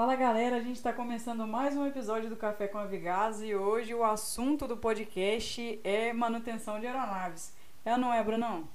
Fala galera, a gente está começando mais um episódio do Café com a Vigaz e hoje o assunto do podcast é manutenção de aeronaves. É ou não é, Brunão?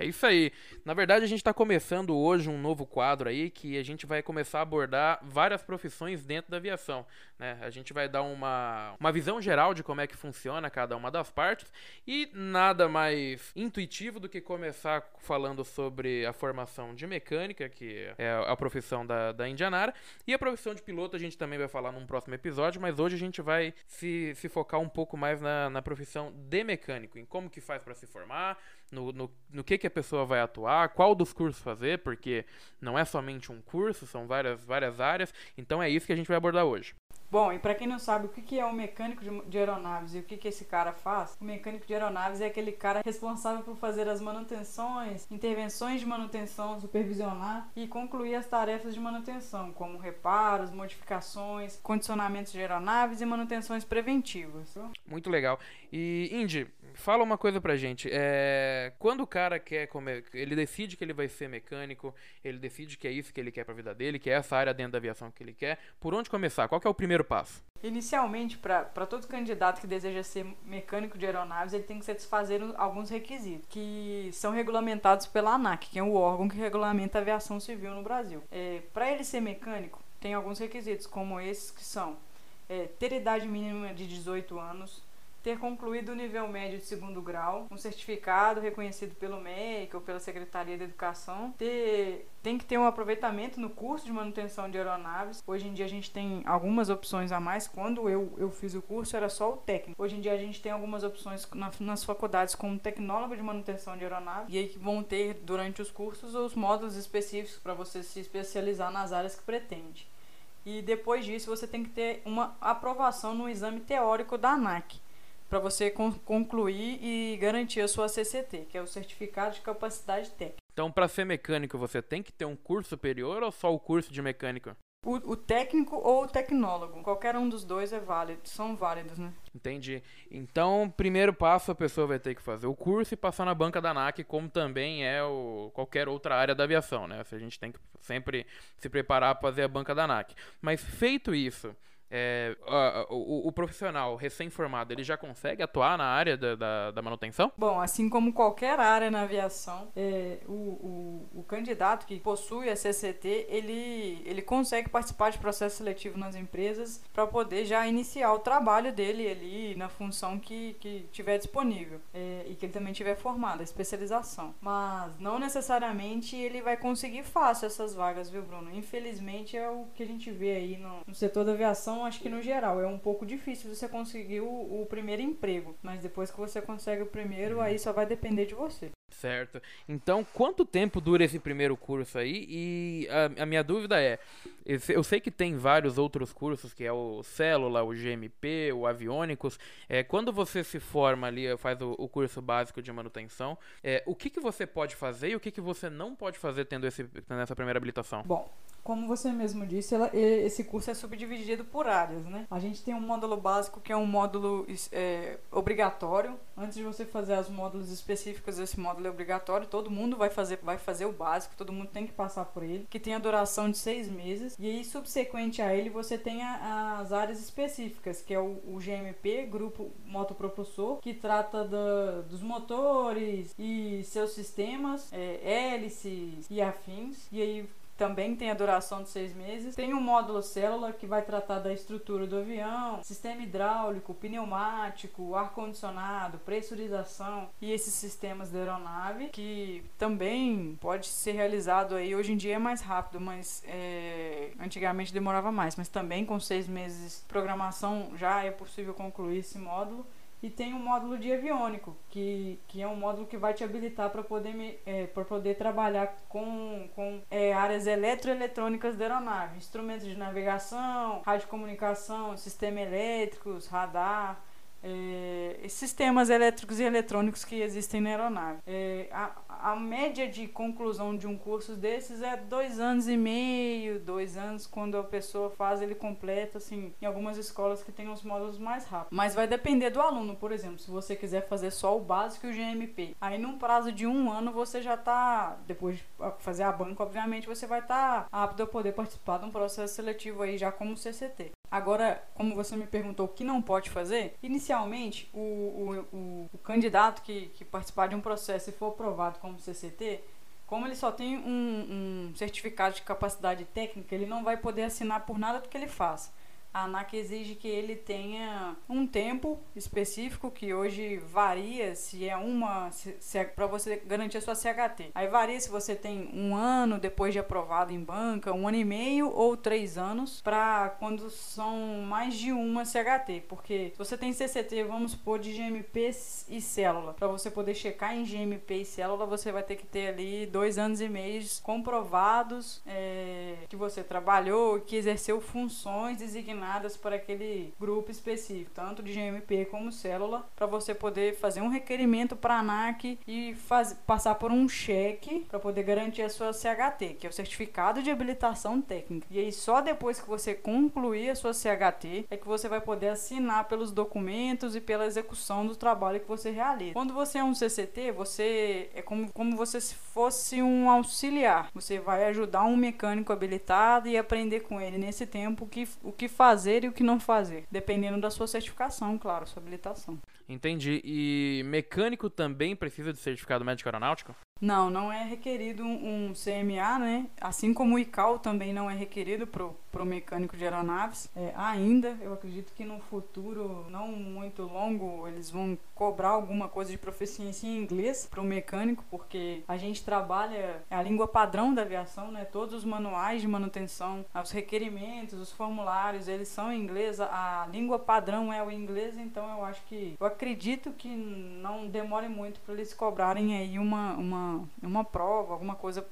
É isso aí. Na verdade, a gente está começando hoje um novo quadro aí que a gente vai começar a abordar várias profissões dentro da aviação. Né? A gente vai dar uma, uma visão geral de como é que funciona cada uma das partes e nada mais intuitivo do que começar falando sobre a formação de mecânica, que é a profissão da, da Indianara, e a profissão de piloto a gente também vai falar num próximo episódio, mas hoje a gente vai se, se focar um pouco mais na, na profissão de mecânico, em como que faz para se formar, no, no, no que, que a pessoa vai atuar, qual dos cursos fazer, porque não é somente um curso, são várias, várias áreas. Então é isso que a gente vai abordar hoje. Bom, e para quem não sabe o que é um mecânico de aeronaves e o que esse cara faz, o mecânico de aeronaves é aquele cara responsável por fazer as manutenções, intervenções de manutenção, supervisionar e concluir as tarefas de manutenção, como reparos, modificações, condicionamentos de aeronaves e manutenções preventivas. Muito legal. E, Indy, fala uma coisa pra gente. É, quando o cara quer comer, ele decide que ele vai ser mecânico, ele decide que é isso que ele quer pra vida dele, que é essa área dentro da aviação que ele quer, por onde começar? Qual é o primeiro passo? Inicialmente, para todo candidato que deseja ser mecânico de aeronaves, ele tem que satisfazer alguns requisitos que são regulamentados pela ANAC, que é o órgão que regulamenta a aviação civil no Brasil. É, para ele ser mecânico, tem alguns requisitos, como esses que são é, ter idade mínima de 18 anos, ter concluído o nível médio de segundo grau, um certificado reconhecido pelo MEC ou pela Secretaria de Educação, ter, tem que ter um aproveitamento no curso de manutenção de aeronaves. Hoje em dia a gente tem algumas opções a mais. Quando eu, eu fiz o curso era só o técnico. Hoje em dia a gente tem algumas opções na, nas faculdades como tecnólogo de manutenção de aeronaves e aí que vão ter durante os cursos os módulos específicos para você se especializar nas áreas que pretende. E depois disso você tem que ter uma aprovação no exame teórico da ANAC para você concluir e garantir a sua CCT, que é o Certificado de Capacidade Técnica. Então, para ser mecânico, você tem que ter um curso superior ou só o curso de mecânico? O, o, técnico ou o tecnólogo. Qualquer um dos dois é válido, são válidos, né? Entendi. Então, primeiro passo, a pessoa vai ter que fazer o curso e passar na banca da ANAC, como também é o, qualquer outra área da aviação, né? A gente tem que sempre se preparar para fazer a banca da ANAC. Mas feito isso, é, o, o, profissional recém-formado ele já consegue atuar na área da, da, da, manutenção? Bom, assim como qualquer área na aviação, é, o, o, o, candidato que possui a CCT ele, ele consegue participar de processo seletivo nas empresas para poder já iniciar o trabalho dele ali na função que, que tiver disponível é, e que ele também tiver formado, a especialização. Mas não necessariamente ele vai conseguir fácil essas vagas, viu, Bruno? Infelizmente é o que a gente vê aí no, no setor da aviação acho que no geral é um pouco difícil você conseguir o, o primeiro emprego. Mas depois que você consegue o primeiro, aí só vai depender de você. Certo. Então, quanto tempo dura esse primeiro curso aí? E a, a, minha dúvida é: eu sei que tem vários outros cursos, que é o Célula, o GMP, o Aviônicos. É, quando você se forma ali, faz o, o curso básico de manutenção, é, o que, que você pode fazer e o que, que você não pode fazer tendo, esse, tendo essa primeira habilitação? Bom, como você mesmo disse, ela, esse curso é subdividido por áreas, né? A gente tem um módulo básico que é um módulo é, obrigatório. Antes de você fazer os módulos específicos, esse módulo é obrigatório. Todo mundo vai fazer, vai fazer o básico, todo mundo tem que passar por ele, que tem a duração de seis meses. E aí, subsequente a ele, você tem a, as áreas específicas, que é o, o GMP, Grupo Motopropulsor, que trata da, dos motores e seus sistemas, é, hélices e afins. E aí também tem a duração de seis meses. Tem um módulo célula que vai tratar da estrutura do avião, sistema hidráulico, pneumático, ar-condicionado, pressurização e esses sistemas da aeronave, que também pode ser realizado aí. Hoje em dia é mais rápido, mas é, antigamente demorava mais. Mas também com seis meses de programação já é possível concluir esse módulo e tem um módulo de aviônico, que, que é um módulo que vai te habilitar para poder, é, poder trabalhar com, com é, áreas eletroeletrônicas da aeronave, instrumentos de navegação, radiocomunicação, sistema elétricos, radar, é, sistemas elétricos e eletrônicos que existem na aeronave. É, a, a média de conclusão de um curso desses é dois anos e meio, dois anos, quando a pessoa faz, ele completa, assim, em algumas escolas que tem os módulos mais rápidos. Mas vai depender do aluno, por exemplo, se você quiser fazer só o básico e o GMP. Aí, num prazo de um ano, você já está, depois de fazer a banca, obviamente, você vai estar tá apto a poder participar de um processo seletivo aí já como CCT. Agora, como você me perguntou o que não pode fazer, inicialmente o, o, o, o candidato que, que participar de um processo e for aprovado como CCT, como ele só tem um, um certificado de capacidade técnica, ele não vai poder assinar por nada do que ele faz a ANAC exige que ele tenha um tempo específico que hoje varia se é uma se, se é para você garantir a sua CHT. Aí varia se você tem um ano depois de aprovado em banca, um ano e meio ou três anos para quando são mais de uma CHT, porque se você tem CCT, vamos supor de GMP e célula, para você poder checar em GMP e célula, você vai ter que ter ali dois anos e meio comprovados é, que você trabalhou, que exerceu funções designadas designadas para aquele grupo específico, tanto de GMP como célula, para você poder fazer um requerimento para a ANAC e faz, passar por um cheque para poder garantir a sua CHT, que é o Certificado de Habilitação Técnica. E aí só depois que você concluir a sua CHT é que você vai poder assinar pelos documentos e pela execução do trabalho que você realiza. Quando você é um CCT, você é como, como você se fosse um auxiliar. Você vai ajudar um mecânico habilitado e aprender com ele nesse tempo o que, o que faz fazer e o que não fazer, dependendo da sua certificação, claro, sua habilitação. Entendi. E mecânico também precisa de certificado médico aeronáutico? Não, não é requerido um CMA, né? Assim como o ICAO também não é requerido pro, pro mecânico de aeronaves. É, ainda, eu acredito que no futuro não muito longo eles vão cobrar alguma coisa de proficiência em inglês pro mecânico, porque a gente trabalha é a língua padrão da aviação, né? Todos os manuais de manutenção, os requerimentos, os formulários, eles são em inglês. A língua padrão é o inglês, então eu acho que eu acredito que não demore muito para eles cobrarem aí uma, uma uma, prova, alguma coisa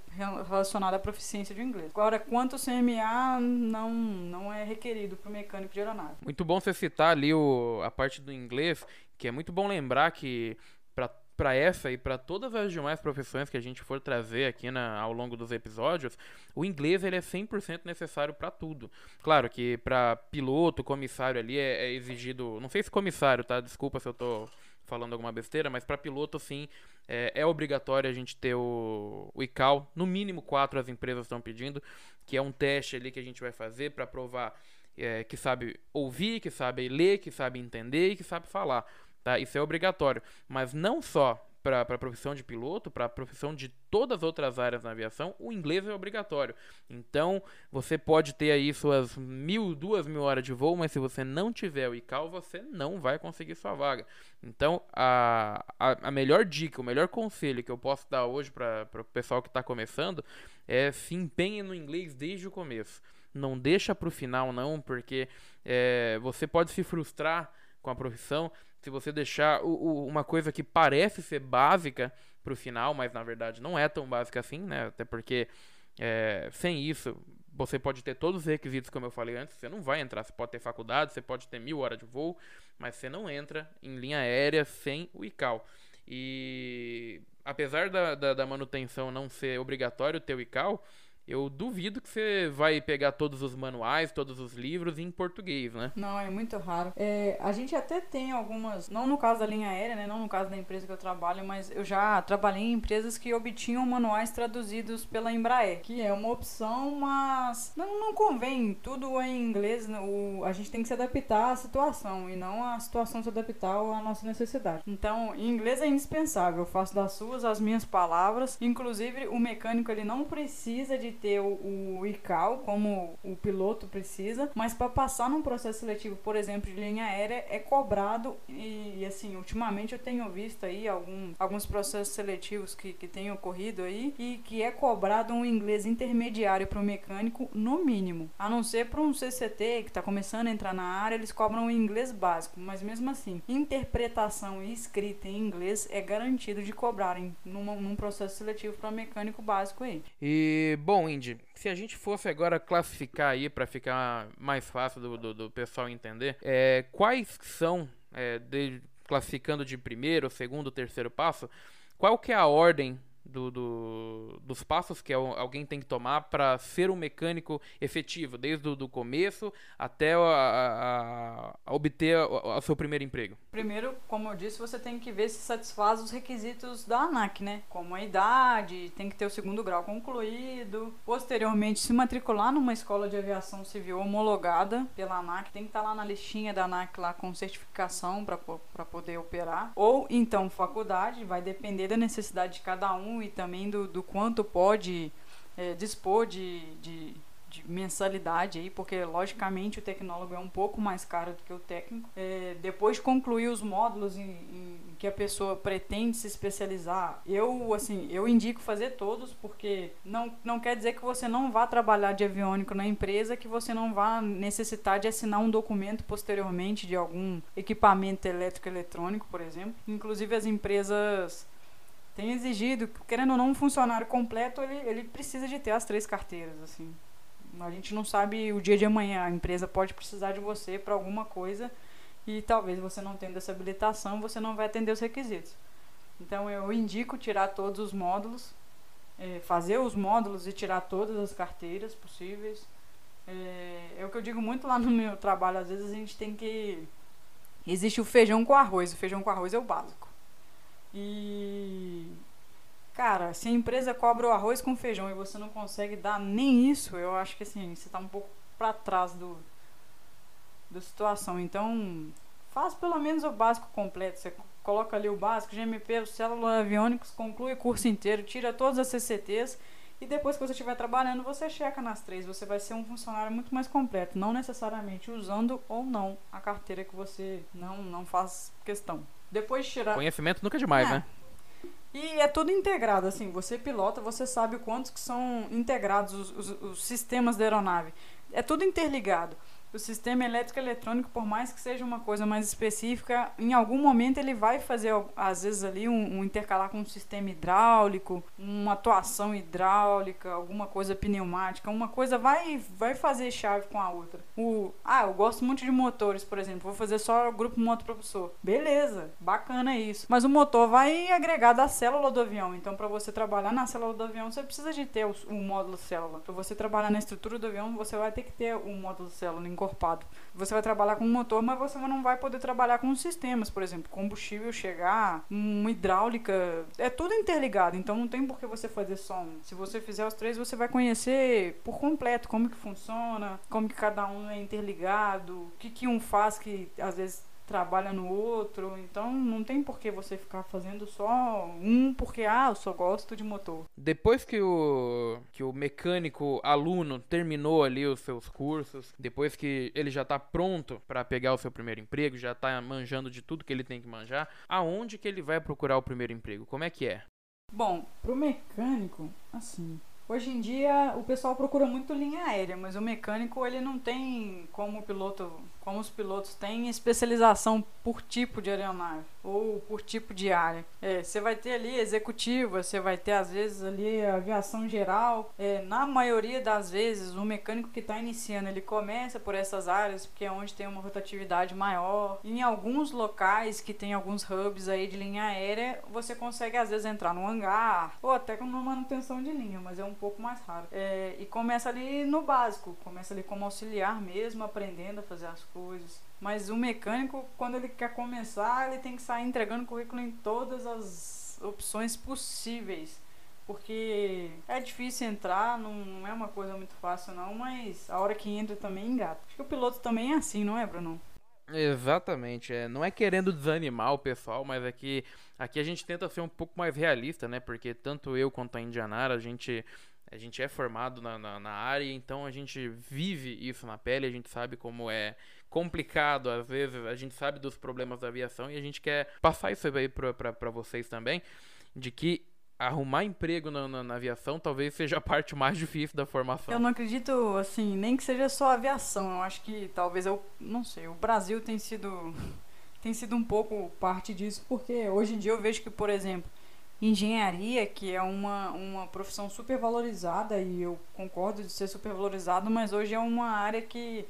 relacionada à proficiência de inglês. Agora, quanto CMA não, não é requerido para o mecânico de aeronave. Muito bom você citar ali o, a parte do inglês, que é muito bom lembrar que para para essa e para todas as demais profissões que a gente for trazer aqui na, ao longo dos episódios, o inglês ele é 100% necessário para tudo. Claro que para piloto, comissário ali é, é, exigido, não sei se comissário, tá? Desculpa se eu tô falando alguma besteira, mas para piloto sim é, é, obrigatório a gente ter o, o ICAO, no mínimo quatro as empresas estão pedindo, que é um teste ali que a gente vai fazer para provar é, que sabe ouvir, que sabe ler, que sabe entender e que sabe falar. Tá? Isso é obrigatório. Mas não só para a profissão de piloto, para a profissão de todas as outras áreas na aviação, o inglês é obrigatório. Então, você pode ter aí suas mil, duas mil horas de voo, mas se você não tiver o ICAO, você não vai conseguir sua vaga. Então, a, a, a melhor dica, o melhor conselho que eu posso dar hoje para o pessoal que está começando é se empenhe no inglês desde o começo. Não deixa para o final, não, porque é, você pode se frustrar com a profissão se você deixar o, o, uma coisa que parece ser básica pro final, mas na verdade não é tão básica assim, né? Até porque é, sem isso você pode ter todos os requisitos, como eu falei antes, você não vai entrar. Você pode ter faculdade, você pode ter mil horas de voo, mas você não entra em linha aérea sem o ICAO. E apesar da, da, da manutenção não ser obrigatório ter o ICAO, eu duvido que você vai pegar todos os manuais, todos os livros em português, né? Não, é muito raro. É, a gente até tem algumas, não no caso da linha aérea, né? Não no caso da empresa que eu trabalho, mas eu já trabalhei em empresas que obtinham manuais traduzidos pela Embraer, que é uma opção, mas não, não convém. Tudo é em inglês, né? o, a gente tem que se adaptar à situação e não a situação se adaptar à nossa necessidade. Então, em inglês é indispensável. Eu faço das suas as minhas palavras. Inclusive, o mecânico ele não precisa de ter o, o ICAO, como o piloto precisa, mas para passar num processo seletivo, por exemplo, de linha aérea, é cobrado e, assim, ultimamente eu tenho visto aí algum, alguns processos seletivos que, que têm ocorrido aí e que é cobrado um inglês intermediário para o mecânico no mínimo, a não ser para um CCT que está começando a entrar na área, eles cobram o inglês básico, mas mesmo assim, interpretação e escrita em inglês é garantido de cobrarem numa, num processo seletivo para mecânico básico aí. E, bom, Indy, se a gente fosse agora classificar aí para ficar mais fácil do, do, do pessoal entender, é, quais são é, de, classificando de primeiro, segundo, terceiro passo, qual que é a ordem do, do, dos passos que alguém tem que tomar para ser um mecânico efetivo, desde o do começo até a, a, a obter o seu primeiro emprego? Primeiro, como eu disse, você tem que ver se satisfaz os requisitos da ANAC, né? Como a idade, tem que ter o segundo grau concluído, posteriormente se matricular numa escola de aviação civil homologada pela ANAC, tem que estar tá lá na listinha da ANAC lá com certificação para poder operar, ou então faculdade, vai depender da necessidade de cada um e também do, do quanto pode é, dispor de, de, de, mensalidade aí, porque logicamente o tecnólogo é um pouco mais caro do que o técnico. É, depois de concluir os módulos em, em, que a pessoa pretende se especializar, eu assim, eu indico fazer todos, porque não, não quer dizer que você não vá trabalhar de aviônico na empresa, que você não vá necessitar de assinar um documento posteriormente de algum equipamento elétrico eletrônico, por exemplo. Inclusive as empresas tem exigido, querendo ou não, um funcionário completo, ele, ele precisa de ter as três carteiras, assim. A gente não sabe o dia de amanhã, a empresa pode precisar de você para alguma coisa e talvez você não tendo essa habilitação, você não vai atender os requisitos. Então eu indico tirar todos os módulos, é, fazer os módulos e tirar todas as carteiras possíveis. É, é o que eu digo muito lá no meu trabalho, às vezes a gente tem que. Existe o feijão com arroz, o feijão com arroz é o básico. E cara, se a empresa cobra o arroz com feijão e você não consegue dar nem isso, eu acho que assim, você está um pouco para trás do da situação. Então, faz pelo menos o básico completo. Você coloca ali o básico, GMP, células aviônicos, conclui o curso inteiro, tira todas as CCTs e depois que você estiver trabalhando, você checa nas três. Você vai ser um funcionário muito mais completo, não necessariamente usando ou não a carteira que você não, não faz questão. Depois de tirar. Conhecimento nunca é demais, é. né? E é tudo integrado, assim, você pilota, você sabe quantos que são integrados os, os, os sistemas da aeronave. É tudo interligado o sistema elétrico eletrônico, por mais que seja uma coisa mais específica, em algum momento ele vai fazer, às vezes, ali um, um intercalar com um sistema hidráulico, uma atuação hidráulica, alguma coisa pneumática, uma coisa vai, vai fazer chave com a outra. O, ah, eu gosto muito de motores, por exemplo, vou fazer só o grupo motopropulsor. Beleza, bacana isso. Mas o motor vai agregar da célula do avião, então para você trabalhar na célula do avião, você precisa de ter o, o módulo célula. Para você trabalhar na estrutura do avião, você vai ter que ter o módulo célula encorpado. Você vai trabalhar com um motor, mas você não vai poder trabalhar com sistemas, por exemplo, combustível chegar, uma hidráulica, é tudo interligado, então não tem por que você fazer só um. Se você fizer os três, você vai conhecer por completo como que funciona, como que cada um é interligado, o que que um faz que às vezes trabalha no outro, então não tem por que você ficar fazendo só um porque ah, eu só gosto de motor. Depois que o que o mecânico aluno terminou ali os seus cursos, depois que ele já está pronto para pegar o seu primeiro emprego, já está manjando de tudo que ele tem que manjar, aonde que ele vai procurar o primeiro emprego? Como é que é? Bom, pro mecânico, assim, Hoje em dia o pessoal procura muito linha aérea, mas o mecânico ele não tem como o piloto como os pilotos têm especialização por tipo de aeronave ou por tipo de área. É, você vai ter ali executiva, você vai ter às vezes ali aviação geral. É, na maioria das vezes, o mecânico que está iniciando ele começa por essas áreas porque é onde tem uma rotatividade maior. Em alguns locais que tem alguns hubs aí de linha aérea, você consegue às vezes entrar no hangar ou até com uma manutenção de linha, mas é um pouco mais raro. É, e começa ali no básico, começa ali como auxiliar mesmo, aprendendo a fazer as coisas. Mas o mecânico, quando ele quer começar, ele tem que sair entregando currículo em todas as opções possíveis. Porque é difícil entrar, não é uma coisa muito fácil não, mas a hora que entra também engata. Acho que o piloto também é assim, não é, Bruno? Exatamente, é, não é querendo desanimar o pessoal, mas é que aqui a gente tenta ser um pouco mais realista, né? Porque tanto eu quanto a Indianara, a gente a gente é formado na, na, na, área, então a gente vive isso na pele, a gente sabe como é complicado, às vezes a gente sabe dos problemas da aviação e a gente quer passar isso aí para vocês também, de que arrumar emprego na, na, na, aviação talvez seja a parte mais difícil da formação. Eu não acredito, assim, nem que seja só aviação, eu acho que talvez, eu não sei, o Brasil tem sido, tem sido um pouco parte disso, porque hoje em dia eu vejo que, por exemplo, engenharia, que é uma, uma profissão super valorizada, e eu concordo de ser super valorizado, mas hoje é uma área que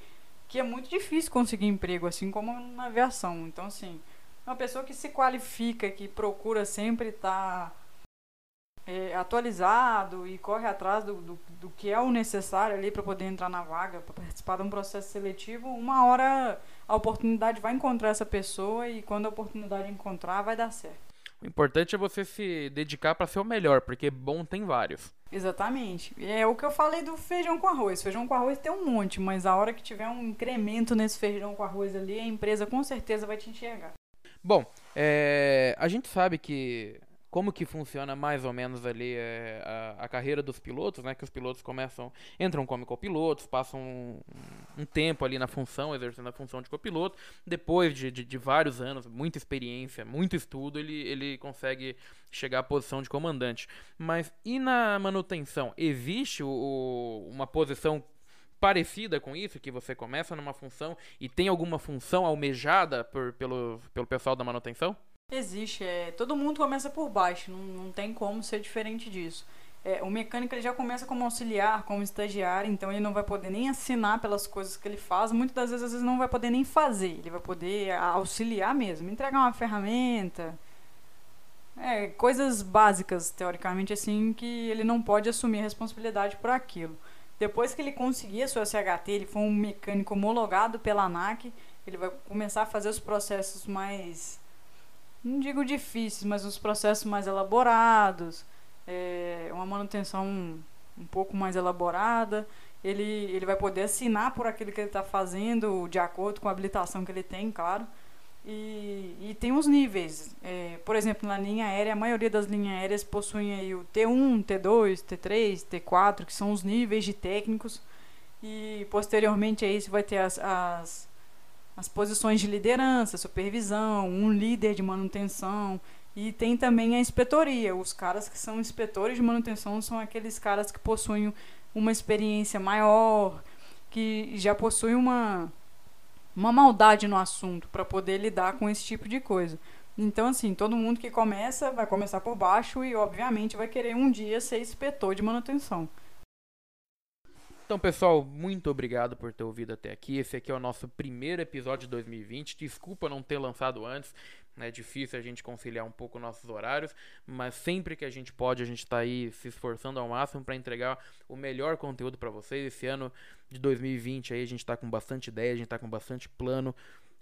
que é muito difícil conseguir emprego, assim como na aviação. Então, assim, uma pessoa que se qualifica, que procura sempre estar tá, é, atualizado e corre atrás do, do, do, que é o necessário ali para poder entrar na vaga, para participar de um processo seletivo, uma hora a oportunidade vai encontrar essa pessoa e quando a oportunidade encontrar, vai dar certo. O importante é você se dedicar para ser o melhor, porque bom tem vários. Exatamente. É o que eu falei do feijão com arroz. Feijão com arroz tem um monte, mas a hora que tiver um incremento nesse feijão com arroz ali, a empresa com certeza vai te enxergar. Bom, é, a gente sabe que como que funciona mais ou menos ali é, a, a, carreira dos pilotos, né? Que os pilotos começam, entram como copilotos, passam um, um, tempo ali na função, exercendo a função de copiloto. Depois de, de, de, vários anos, muita experiência, muito estudo, ele, ele consegue chegar à posição de comandante. Mas e na manutenção? Existe o, o, uma posição parecida com isso, que você começa numa função e tem alguma função almejada por, pelo, pelo pessoal da manutenção? Existe, é, todo mundo começa por baixo, não, não tem como ser diferente disso. É, o mecânico ele já começa como auxiliar, como estagiário, então ele não vai poder nem assinar pelas coisas que ele faz, muitas das vezes, às vezes não vai poder nem fazer, ele vai poder auxiliar mesmo, entregar uma ferramenta, é, coisas básicas, teoricamente, assim, que ele não pode assumir responsabilidade por aquilo. Depois que ele conseguir a sua CHT, ele for um mecânico homologado pela ANAC, ele vai começar a fazer os processos mais não digo difíceis, mas uns processos mais elaborados, é, uma manutenção um, um pouco mais elaborada. Ele, ele vai poder assinar por aquilo que ele está fazendo, de acordo com a habilitação que ele tem, claro. E, e tem os níveis. É, por exemplo, na linha aérea, a maioria das linhas aéreas possuem aí o T1, T2, T3, T4, que são os níveis de técnicos. E posteriormente a isso vai ter as, as as posições de liderança, supervisão, um líder de manutenção e tem também a inspetoria. Os caras que são inspetores de manutenção são aqueles caras que possuem uma experiência maior, que já possuem uma uma maldade no assunto para poder lidar com esse tipo de coisa. Então, assim, todo mundo que começa vai começar por baixo e, obviamente, vai querer um dia ser inspetor de manutenção. Então, pessoal, muito obrigado por ter ouvido até aqui. Esse aqui é o nosso primeiro episódio de 2020. Desculpa não ter lançado antes, é difícil a gente conciliar um pouco nossos horários, mas sempre que a gente pode, a gente está aí se esforçando ao máximo para entregar o melhor conteúdo para vocês. Esse ano de 2020 aí a gente está com bastante ideia, a gente está com bastante plano.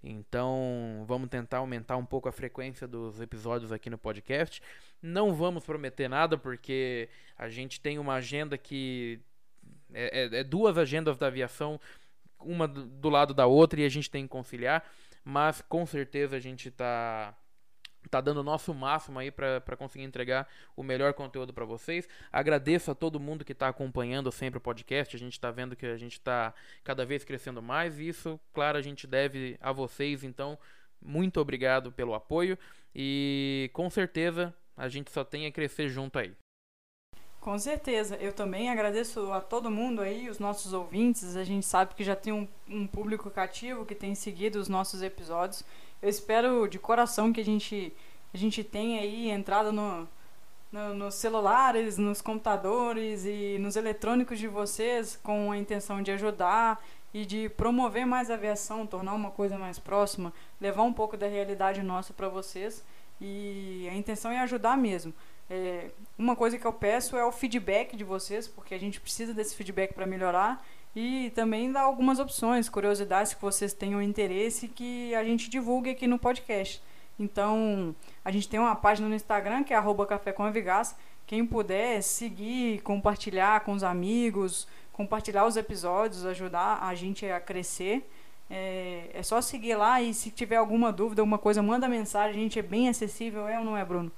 Então, vamos tentar aumentar um pouco a frequência dos episódios aqui no podcast. Não vamos prometer nada porque a gente tem uma agenda que é, é, é duas agendas da aviação, uma do lado da outra, e a gente tem que conciliar. Mas com certeza a gente está tá dando o nosso máximo aí para conseguir entregar o melhor conteúdo para vocês. Agradeço a todo mundo que está acompanhando sempre o podcast. A gente está vendo que a gente está cada vez crescendo mais e isso, claro, a gente deve a vocês. Então, muito obrigado pelo apoio e com certeza a gente só tem a crescer junto aí. Com certeza. Eu também agradeço a todo mundo aí, os nossos ouvintes. A gente sabe que já tem um, um público cativo que tem seguido os nossos episódios. Eu espero de coração que a gente, a gente tenha aí entrado no, no, nos celulares, nos computadores e nos eletrônicos de vocês com a intenção de ajudar e de promover mais a aviação, tornar uma coisa mais próxima, levar um pouco da realidade nossa para vocês. E a intenção é ajudar mesmo. É, uma coisa que eu peço é o feedback de vocês, porque a gente precisa desse feedback para melhorar e também dar algumas opções, curiosidades que vocês tenham interesse que a gente divulgue aqui no podcast. Então, a gente tem uma página no Instagram que é Café com Avigas. Quem puder seguir, compartilhar com os amigos, compartilhar os episódios, ajudar a gente a crescer. É, é só seguir lá e se tiver alguma dúvida, alguma coisa, manda mensagem. A gente é bem acessível, é ou não é, Bruno?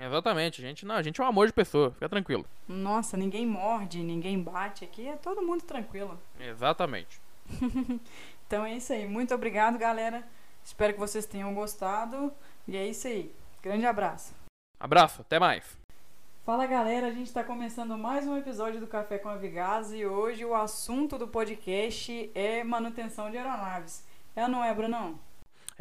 Exatamente, a gente não, a gente é um amor de pessoa, fica tranquilo. Nossa, ninguém morde, ninguém bate aqui, é todo mundo tranquilo. Exatamente. então é isso aí, muito obrigado, galera. Espero que vocês tenham gostado. E é isso aí. Grande abraço. Abraço, até mais. Fala galera, a gente está começando mais um episódio do Café com a Vigaz e hoje o assunto do podcast é manutenção de aeronaves. É ou não é, Brunão?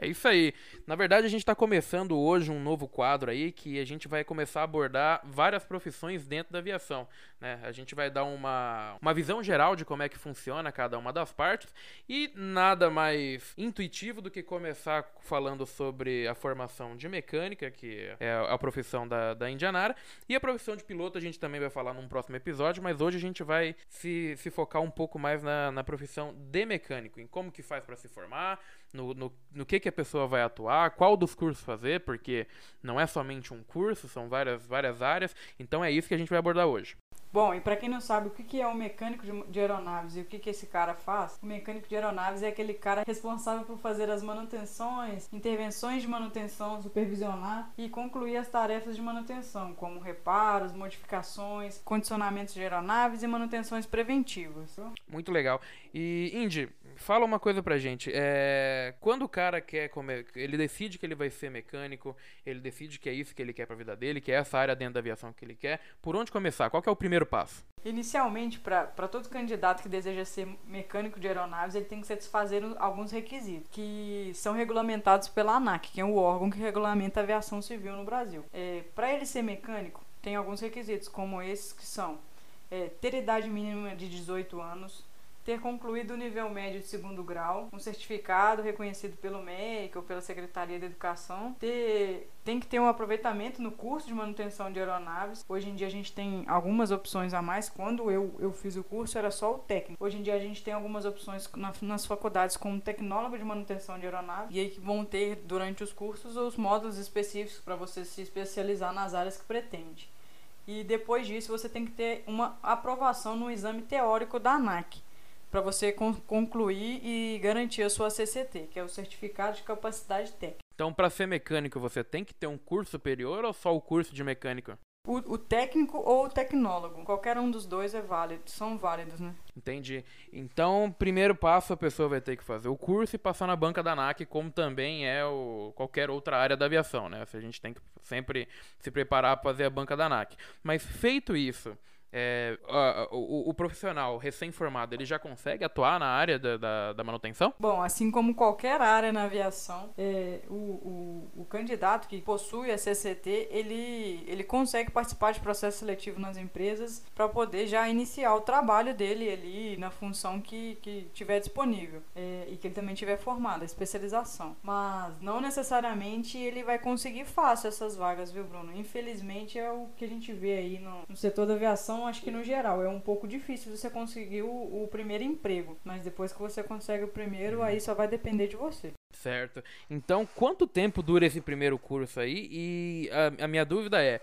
É isso aí. Na verdade, a gente está começando hoje um novo quadro aí que a gente vai começar a abordar várias profissões dentro da aviação. Né? A gente vai dar uma, uma visão geral de como é que funciona cada uma das partes e nada mais intuitivo do que começar falando sobre a formação de mecânica, que é a profissão da, da Indianara, e a profissão de piloto a gente também vai falar num próximo episódio, mas hoje a gente vai se, se focar um pouco mais na, na profissão de mecânico, em como que faz para se formar, no, no, no que, que a pessoa vai atuar, qual dos cursos fazer, porque não é somente um curso, são várias, várias áreas. Então é isso que a gente vai abordar hoje. Bom, e para quem não sabe o que é um mecânico de aeronaves e o que esse cara faz, o mecânico de aeronaves é aquele cara responsável por fazer as manutenções, intervenções de manutenção, supervisionar e concluir as tarefas de manutenção, como reparos, modificações, condicionamentos de aeronaves e manutenções preventivas. Muito legal. E, Indy, fala uma coisa pra gente. É, quando o cara quer comer, ele decide que ele vai ser mecânico, ele decide que é isso que ele quer pra vida dele, que é essa área dentro da aviação que ele quer, por onde começar? Qual é o primeiro passo? Inicialmente, para todo candidato que deseja ser mecânico de aeronaves, ele tem que satisfazer alguns requisitos que são regulamentados pela ANAC, que é o órgão que regulamenta a aviação civil no Brasil. É, para ele ser mecânico, tem alguns requisitos, como esses que são é, ter idade mínima de 18 anos, ter concluído o nível médio de segundo grau, um certificado reconhecido pelo MEC ou pela Secretaria de Educação, ter, tem que ter um aproveitamento no curso de manutenção de aeronaves. Hoje em dia a gente tem algumas opções a mais. Quando eu, eu fiz o curso era só o técnico. Hoje em dia a gente tem algumas opções na, nas faculdades como tecnólogo de manutenção de aeronaves e aí que vão ter durante os cursos os módulos específicos para você se especializar nas áreas que pretende. E depois disso você tem que ter uma aprovação no exame teórico da ANAC para você concluir e garantir a sua CCT, que é o Certificado de Capacidade Técnica. Então, para ser mecânico, você tem que ter um curso superior ou só o curso de mecânico? O, o, técnico ou o tecnólogo. Qualquer um dos dois é válido, são válidos, né? Entendi. Então, primeiro passo, a pessoa vai ter que fazer o curso e passar na banca da ANAC, como também é o, qualquer outra área da aviação, né? A gente tem que sempre se preparar para fazer a banca da ANAC. Mas feito isso, é, o, o, profissional recém-formado ele já consegue atuar na área da, da, da, manutenção? Bom, assim como qualquer área na aviação, é, o, o, o, candidato que possui a CCT ele, ele consegue participar de processo seletivo nas empresas para poder já iniciar o trabalho dele ali na função que, que tiver disponível é, e que ele também tiver formado, a especialização. Mas não necessariamente ele vai conseguir fácil essas vagas, viu, Bruno? Infelizmente é o que a gente vê aí no, no setor da aviação então, acho que no geral é um pouco difícil você conseguir o, o primeiro emprego. Mas depois que você consegue o primeiro, aí só vai depender de você. Certo. Então, quanto tempo dura esse primeiro curso aí? E a, a, minha dúvida é: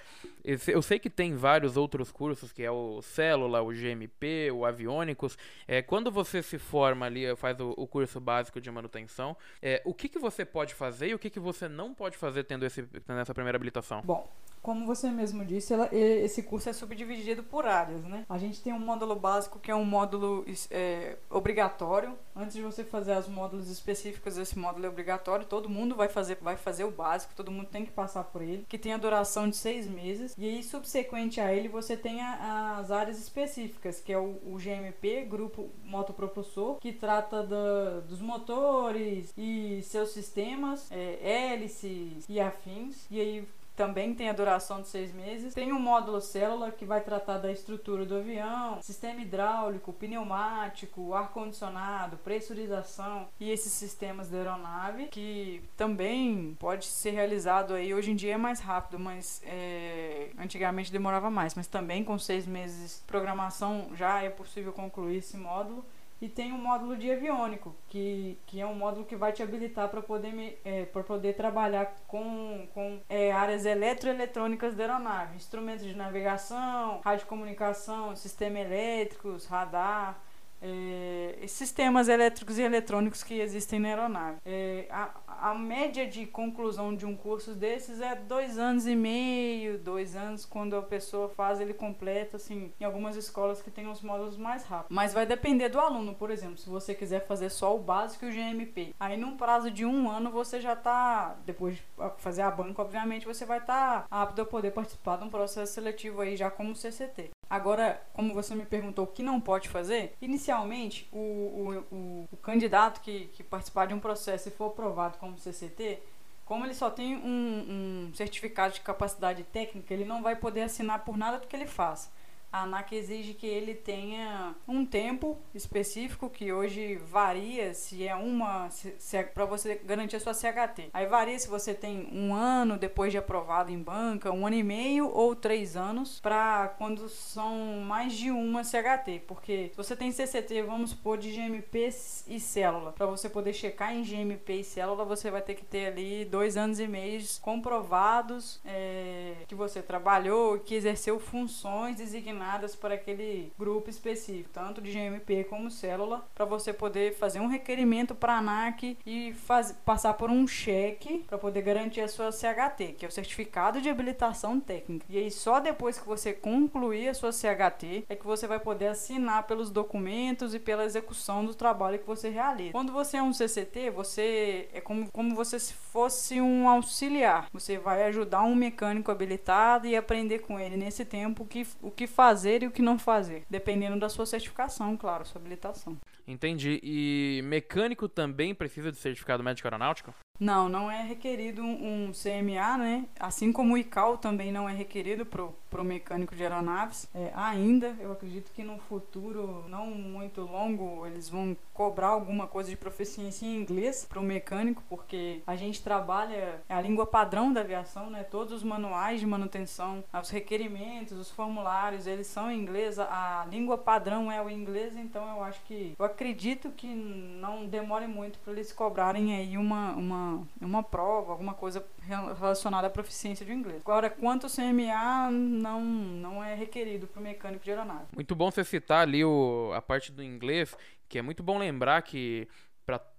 eu sei que tem vários outros cursos, que é o Célula, o GMP, o Aviônicos. É, quando você se forma ali, faz o, o curso básico de manutenção, é, o que, que você pode fazer e o que, que você não pode fazer tendo, esse, tendo essa primeira habilitação? Bom, como você mesmo disse, ela, esse curso é subdividido por áreas, né? A gente tem um módulo básico que é um módulo é, obrigatório. Antes de você fazer os módulos específicos, esse módulo é obrigatório. Todo mundo vai fazer, vai fazer o básico, todo mundo tem que passar por ele, que tem a duração de seis meses. E aí, subsequente a ele, você tem a, as áreas específicas, que é o, o GMP, Grupo Motopropulsor, que trata da, dos motores e seus sistemas, é, hélices e afins. E aí também tem a duração de seis meses. Tem um módulo célula que vai tratar da estrutura do avião, sistema hidráulico, pneumático, ar-condicionado, pressurização e esses sistemas da aeronave, que também pode ser realizado aí. Hoje em dia é mais rápido, mas é, antigamente demorava mais. Mas também com seis meses de programação já é possível concluir esse módulo e tem um módulo de aviônico, que, que é um módulo que vai te habilitar para poder, é, poder trabalhar com, com é, áreas eletroeletrônicas da aeronave, instrumentos de navegação, radiocomunicação, sistema elétricos, radar, é, sistemas elétricos e eletrônicos que existem na aeronave. É, a, a média de conclusão de um curso desses é dois anos e meio, dois anos, quando a pessoa faz, ele completa, assim, em algumas escolas que tem os módulos mais rápidos. Mas vai depender do aluno, por exemplo, se você quiser fazer só o básico e o GMP. Aí, num prazo de um ano, você já tá, depois de fazer a banca, obviamente, você vai estar tá apto a poder participar de um processo seletivo aí já como CCT. Agora, como você me perguntou o que não pode fazer, inicialmente o, o, o, o candidato que, que participar de um processo e for aprovado como CCT, como ele só tem um, um certificado de capacidade técnica, ele não vai poder assinar por nada do que ele faça a ANAC exige que ele tenha um tempo específico que hoje varia se é uma se, se é para você garantir a sua CHT. Aí varia se você tem um ano depois de aprovado em banca, um ano e meio ou três anos para quando são mais de uma CHT, porque se você tem CCT, vamos supor de GMP e célula, para você poder checar em GMP e célula, você vai ter que ter ali dois anos e meio comprovados é, que você trabalhou, que exerceu funções designadas designadas para aquele grupo específico, tanto de GMP como célula, para você poder fazer um requerimento para a ANAC e faz, passar por um cheque para poder garantir a sua CHT, que é o Certificado de Habilitação Técnica. E aí só depois que você concluir a sua CHT é que você vai poder assinar pelos documentos e pela execução do trabalho que você realiza. Quando você é um CCT, você é como, como você se fosse um auxiliar. Você vai ajudar um mecânico habilitado e aprender com ele nesse tempo o que, o que faz fazer e o que não fazer, dependendo da sua certificação, claro, sua habilitação. Entendi. E mecânico também precisa de certificado médico aeronáutico? Não, não é requerido um CMA, né? Assim como o ICAO também não é requerido pro, pro mecânico de aeronaves. É, ainda, eu acredito que no futuro não muito longo eles vão cobrar alguma coisa de proficiência em inglês pro mecânico, porque a gente trabalha é a língua padrão da aviação, né? Todos os manuais de manutenção, os requerimentos, os formulários, eles são em inglês. A língua padrão é o inglês, então eu acho que eu acredito que não demore muito para eles cobrarem aí uma, uma uma, prova, alguma coisa relacionada à proficiência de inglês. Agora, quanto o CMA não, não é requerido para o mecânico de aeronave. Muito bom você citar ali o, a parte do inglês, que é muito bom lembrar que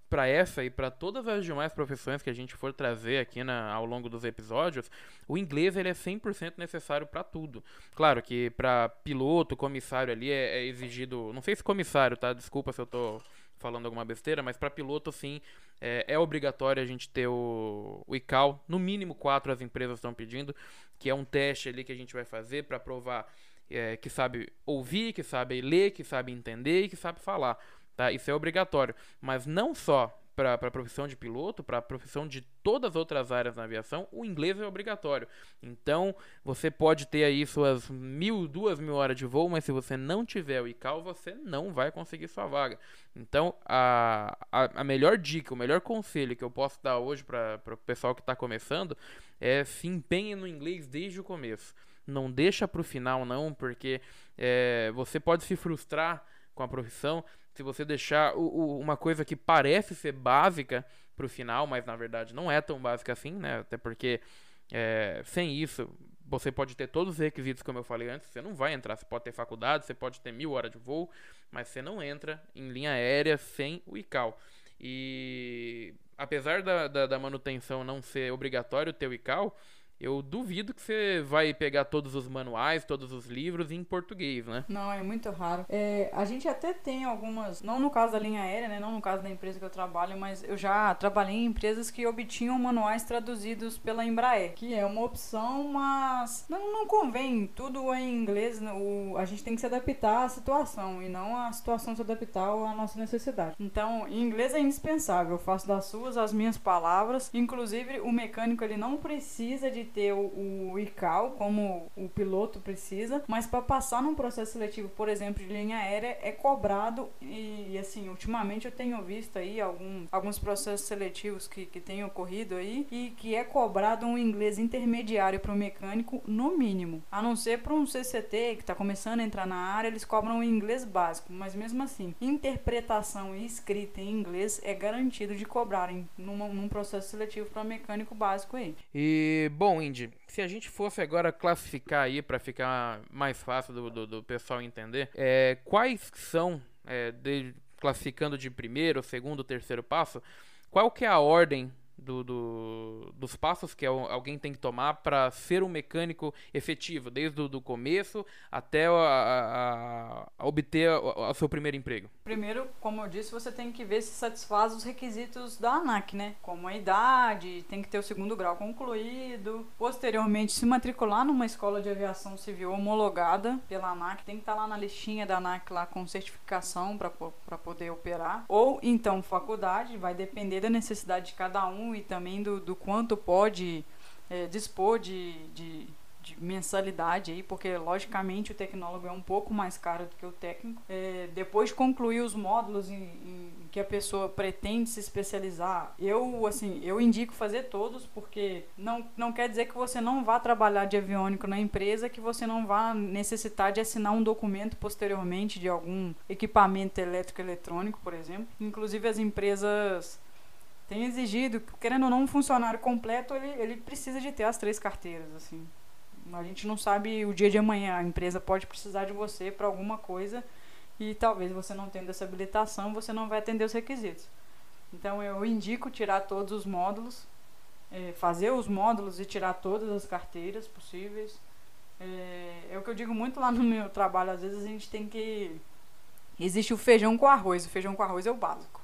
para essa e para todas as demais profissões que a gente for trazer aqui na, ao longo dos episódios, o inglês ele é 100% necessário para tudo. Claro que para piloto, comissário ali é, é, exigido, não sei se comissário, tá? Desculpa se eu tô falando alguma besteira, mas para piloto sim é, é, obrigatório a gente ter o, o ICAO, no mínimo quatro as empresas estão pedindo, que é um teste ali que a gente vai fazer para provar é, que sabe ouvir, que sabe ler, que sabe entender e que sabe falar. Tá? Isso é obrigatório. Mas não só para a profissão de piloto, para a profissão de todas as outras áreas na aviação, o inglês é obrigatório. Então, você pode ter aí suas mil, duas mil horas de voo, mas se você não tiver o ICAO, você não vai conseguir sua vaga. Então, a, a, a melhor dica, o melhor conselho que eu posso dar hoje para o pessoal que está começando é se empenhe no inglês desde o começo. Não deixa para o final, não, porque é, você pode se frustrar com a profissão se você deixar o, o, uma coisa que parece ser básica pro final, mas na verdade não é tão básica assim, né? Até porque é, sem isso você pode ter todos os requisitos, como eu falei antes, você não vai entrar. Você pode ter faculdade, você pode ter mil horas de voo, mas você não entra em linha aérea sem o ICAO. E apesar da, da, da manutenção não ser obrigatório ter o ICAO, eu duvido que você vai pegar todos os manuais, todos os livros em português, né? Não, é muito raro. É, a gente até tem algumas, não no caso da linha aérea, né? Não no caso da empresa que eu trabalho, mas eu já trabalhei em empresas que obtinham manuais traduzidos pela Embraer, que é uma opção, mas não, não convém. Tudo é em inglês, né? o, a gente tem que se adaptar à situação e não a situação se adaptar à nossa necessidade. Então, em inglês é indispensável. Eu faço das suas as minhas palavras. Inclusive, o mecânico ele não precisa de ter o, o ICAO, como o piloto precisa, mas para passar num processo seletivo, por exemplo, de linha aérea, é cobrado e, e assim, ultimamente eu tenho visto aí algum, alguns processos seletivos que, que têm ocorrido aí e que é cobrado um inglês intermediário para o mecânico no mínimo, a não ser para um CCT que está começando a entrar na área, eles cobram um inglês básico, mas mesmo assim, interpretação e escrita em inglês é garantido de cobrarem numa, num processo seletivo para mecânico básico aí. E, bom, Indy, se a gente fosse agora classificar aí para ficar mais fácil do, do, do pessoal entender, é, quais são, é, de, classificando de primeiro, segundo, terceiro passo, qual que é a ordem do, do, dos passos que alguém tem que tomar para ser um mecânico efetivo, desde o começo até a, a, a obter o seu primeiro emprego? Primeiro, como eu disse, você tem que ver se satisfaz os requisitos da ANAC, né? Como a idade, tem que ter o segundo grau concluído. Posteriormente, se matricular numa escola de aviação civil homologada pela ANAC, tem que estar tá lá na listinha da ANAC lá com certificação para poder operar. Ou então faculdade, vai depender da necessidade de cada um e também do, do quanto pode é, dispor de, de, de, mensalidade aí, porque logicamente o tecnólogo é um pouco mais caro do que o técnico. É, depois de concluir os módulos em, em, que a pessoa pretende se especializar, eu assim, eu indico fazer todos, porque não, não quer dizer que você não vá trabalhar de aviônico na empresa, que você não vá necessitar de assinar um documento posteriormente de algum equipamento elétrico eletrônico, por exemplo. Inclusive as empresas tem exigido, querendo ou não, um funcionário completo, ele, ele precisa de ter as três carteiras, assim. A gente não sabe o dia de amanhã, a empresa pode precisar de você para alguma coisa e talvez você não tendo essa habilitação, você não vai atender os requisitos. Então eu indico tirar todos os módulos, é, fazer os módulos e tirar todas as carteiras possíveis. É, é o que eu digo muito lá no meu trabalho, às vezes a gente tem que. Existe o feijão com arroz, o feijão com arroz é o básico.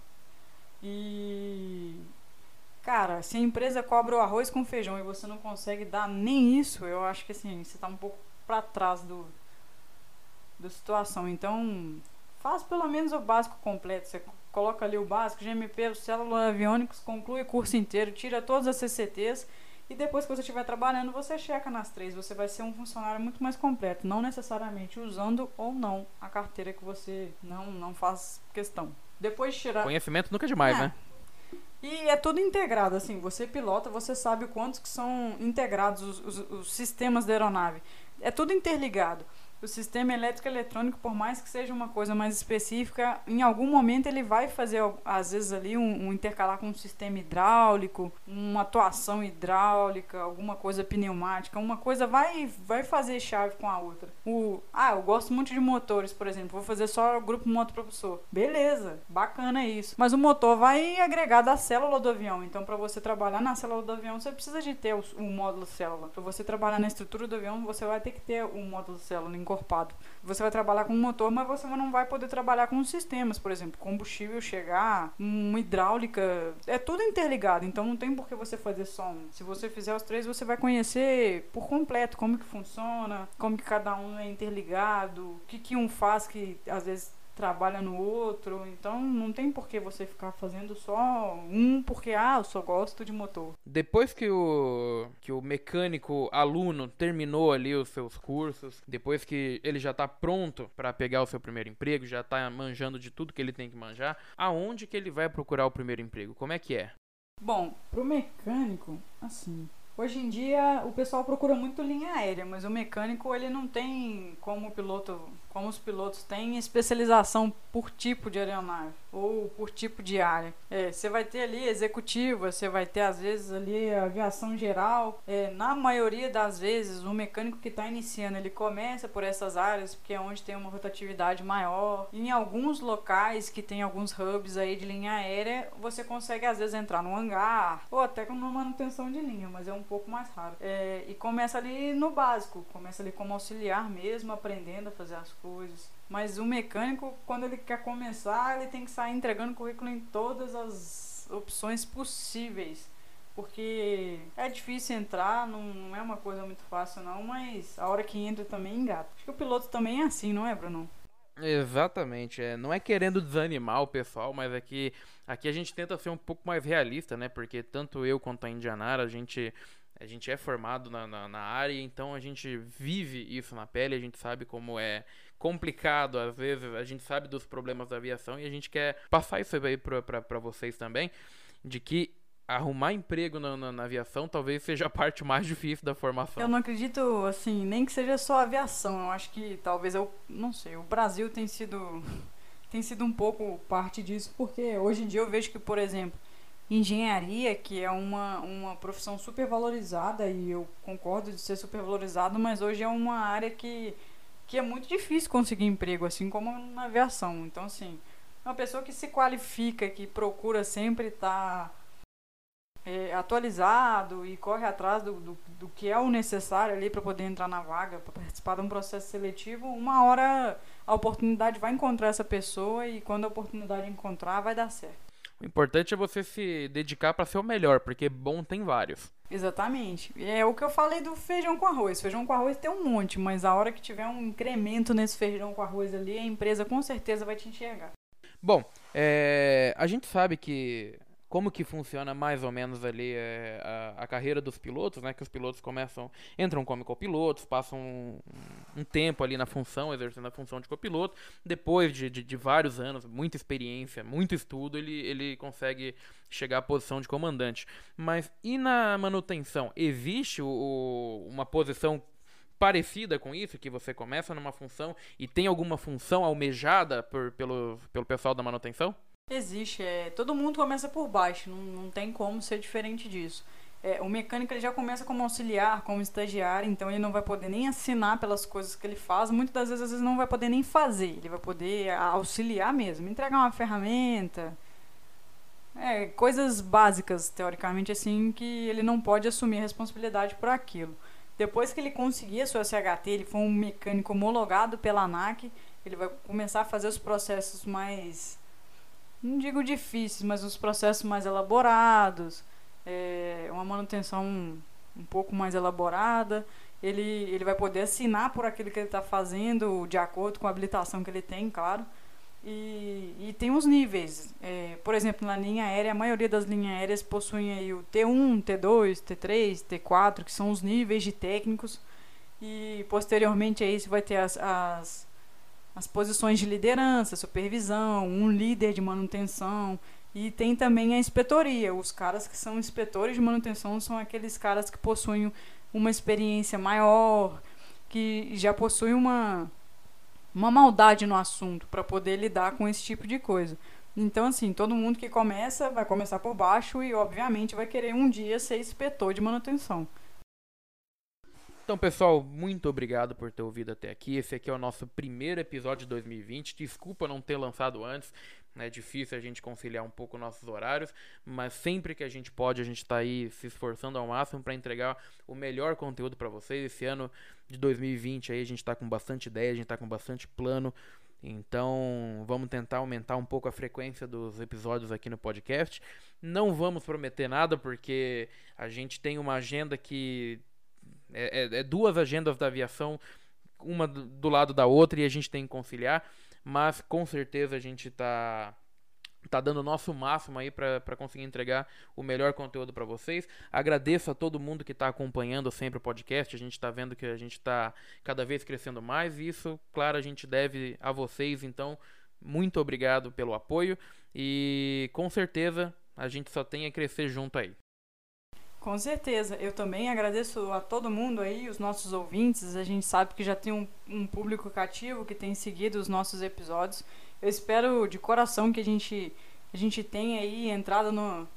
E cara, se a empresa cobra o arroz com feijão e você não consegue dar nem isso, eu acho que assim, você tá um pouco para trás do da situação. Então, faz pelo menos o básico completo. Você coloca ali o básico, GMP, células aviônicos, conclui o curso inteiro, tira todas as CCTs e depois que você estiver trabalhando, você checa nas três. Você vai ser um funcionário muito mais completo, não necessariamente usando ou não a carteira que você não, não faz questão. Depois de tirar. Conhecimento nunca é demais, é. né? E é tudo integrado, assim, você pilota, você sabe quantos que são integrados os, os, os sistemas da aeronave. É tudo interligado o sistema elétrico eletrônico, por mais que seja uma coisa mais específica, em algum momento ele vai fazer, às vezes, ali um, um intercalar com um sistema hidráulico, uma atuação hidráulica, alguma coisa pneumática, uma coisa vai, vai fazer chave com a outra. O, ah, eu gosto muito de motores, por exemplo, vou fazer só o grupo motopropulsor. Beleza, bacana isso. Mas o motor vai agregar da célula do avião, então para você trabalhar na célula do avião, você precisa de ter o, o módulo célula. Para você trabalhar na estrutura do avião, você vai ter que ter o módulo célula encorpado. Você vai trabalhar com um motor, mas você não vai poder trabalhar com sistemas, por exemplo, combustível chegar, uma hidráulica, é tudo interligado, então não tem por que você fazer só um. Se você fizer os três, você vai conhecer por completo como que funciona, como que cada um é interligado, o que que um faz que às vezes trabalha no outro. Então não tem por que você ficar fazendo só um porque ah, eu só gosto de motor. Depois que o que o mecânico aluno terminou ali os seus cursos, depois que ele já está pronto para pegar o seu primeiro emprego, já está manjando de tudo que ele tem que manjar, aonde que ele vai procurar o primeiro emprego? Como é que é? Bom, pro mecânico, assim, Hoje em dia o pessoal procura muito linha aérea, mas o mecânico ele não tem como o piloto como os pilotos têm especialização por tipo de aeronave ou por tipo de área. É, você vai ter ali executiva, você vai ter às vezes ali aviação geral. É, na maioria das vezes, o mecânico que está iniciando ele começa por essas áreas porque é onde tem uma rotatividade maior. em alguns locais que tem alguns hubs aí de linha aérea, você consegue às vezes entrar no hangar ou até com uma manutenção de linha, mas é um pouco mais raro. É, e começa ali no básico, começa ali como auxiliar mesmo, aprendendo a fazer as coisas. Mas o mecânico, quando ele quer começar, ele tem que sair entregando currículo em todas as opções possíveis. Porque é difícil entrar, não é uma coisa muito fácil não, mas a hora que entra também engata. Acho que o piloto também é assim, não é, Bruno? Exatamente, é, não é querendo desanimar o pessoal, mas aqui, é aqui a gente tenta ser um pouco mais realista, né? Porque tanto eu quanto a Indianara, a gente a gente é formado na, na, na, área, então a gente vive isso na pele, a gente sabe como é complicado, às vezes a gente sabe dos problemas da aviação e a gente quer passar isso aí para vocês também, de que arrumar emprego na, na, na, aviação talvez seja a parte mais difícil da formação. Eu não acredito, assim, nem que seja só aviação, eu acho que talvez, eu não sei, o Brasil tem sido, tem sido um pouco parte disso, porque hoje em dia eu vejo que, por exemplo, engenharia, que é uma, uma profissão super valorizada, e eu concordo de ser super valorizado, mas hoje é uma área que, que é muito difícil conseguir emprego, assim como na aviação. Então, assim, uma pessoa que se qualifica, que procura sempre estar. Tá é, atualizado e corre atrás do, do, do que é o necessário ali para poder entrar na vaga, para participar de um processo seletivo, uma hora a oportunidade vai encontrar essa pessoa e quando a oportunidade encontrar, vai dar certo. O importante é você se dedicar para ser o melhor, porque bom tem vários. Exatamente. É o que eu falei do feijão com arroz. Feijão com arroz tem um monte, mas a hora que tiver um incremento nesse feijão com arroz ali, a empresa com certeza vai te enxergar. Bom, é, a gente sabe que como que funciona mais ou menos ali é, a, a, carreira dos pilotos, né? Que os pilotos começam, entram como copilotos, passam um, um, tempo ali na função, exercendo a função de copiloto. Depois de, de, de, vários anos, muita experiência, muito estudo, ele, ele consegue chegar à posição de comandante. Mas e na manutenção? Existe o, o, uma posição parecida com isso, que você começa numa função e tem alguma função almejada por, pelo, pelo pessoal da manutenção? Existe, é, todo mundo começa por baixo, não, não tem como ser diferente disso. É, o mecânico ele já começa como auxiliar, como estagiário, então ele não vai poder nem assinar pelas coisas que ele faz, muitas das vezes, às vezes não vai poder nem fazer, ele vai poder auxiliar mesmo, entregar uma ferramenta, é, coisas básicas, teoricamente, assim, que ele não pode assumir a responsabilidade por aquilo. Depois que ele conseguir a sua CHT, ele for um mecânico homologado pela ANAC, ele vai começar a fazer os processos mais não digo difíceis, mas uns processos mais elaborados, é, uma manutenção um, pouco mais elaborada. Ele, ele vai poder assinar por aquilo que ele está fazendo, de acordo com a habilitação que ele tem, claro. E, e tem os níveis. É, por exemplo, na linha aérea, a maioria das linhas aéreas possuem aí o T1, T2, T3, T4, que são os níveis de técnicos. E posteriormente a isso vai ter as, as as posições de liderança, supervisão, um líder de manutenção e tem também a inspetoria. Os caras que são inspetores de manutenção são aqueles caras que possuem uma experiência maior, que já possuem uma uma maldade no assunto para poder lidar com esse tipo de coisa. Então, assim, todo mundo que começa vai começar por baixo e, obviamente, vai querer um dia ser inspetor de manutenção. Então, pessoal, muito obrigado por ter ouvido até aqui. Esse aqui é o nosso primeiro episódio de 2020. Desculpa não ter lançado antes. É difícil a gente conciliar um pouco nossos horários, mas sempre que a gente pode, a gente está aí se esforçando ao máximo para entregar o melhor conteúdo para vocês. Esse ano de 2020 aí a gente está com bastante ideia, a gente está com bastante plano. Então, vamos tentar aumentar um pouco a frequência dos episódios aqui no podcast. Não vamos prometer nada porque a gente tem uma agenda que é, é, é duas agendas da aviação, uma do lado da outra, e a gente tem que conciliar. Mas com certeza a gente está tá dando o nosso máximo aí para conseguir entregar o melhor conteúdo para vocês. Agradeço a todo mundo que está acompanhando sempre o podcast. A gente está vendo que a gente está cada vez crescendo mais e isso, claro, a gente deve a vocês. Então, muito obrigado pelo apoio e com certeza a gente só tem a crescer junto aí. Com certeza. Eu também agradeço a todo mundo aí, os nossos ouvintes. A gente sabe que já tem um, um público cativo que tem seguido os nossos episódios. Eu espero de coração que a gente, a gente tenha aí entrado no,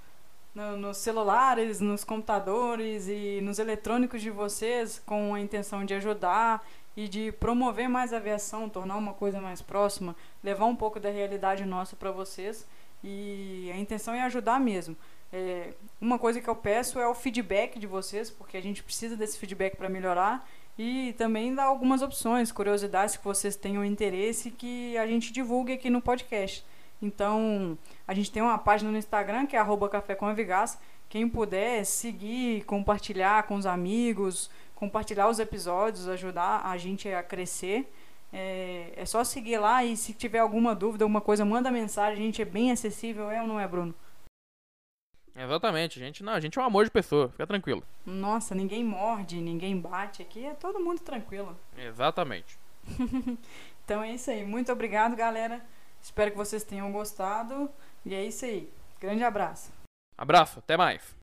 no, nos celulares, nos computadores e nos eletrônicos de vocês com a intenção de ajudar e de promover mais a aviação, tornar uma coisa mais próxima, levar um pouco da realidade nossa para vocês. E a intenção é ajudar mesmo. É, uma coisa que eu peço é o feedback de vocês, porque a gente precisa desse feedback para melhorar e também dar algumas opções, curiosidades que vocês tenham interesse que a gente divulgue aqui no podcast. Então, a gente tem uma página no Instagram que é Café com Avigás. Quem puder seguir, compartilhar com os amigos, compartilhar os episódios, ajudar a gente a crescer. É, é só seguir lá e se tiver alguma dúvida, alguma coisa, manda mensagem. A gente é bem acessível, é ou não é, Bruno? Exatamente, a gente não, a gente é um amor de pessoa, fica tranquilo. Nossa, ninguém morde, ninguém bate aqui, é todo mundo tranquilo. Exatamente. então é isso aí, muito obrigado, galera. Espero que vocês tenham gostado. E é isso aí. Grande abraço. Abraço, até mais.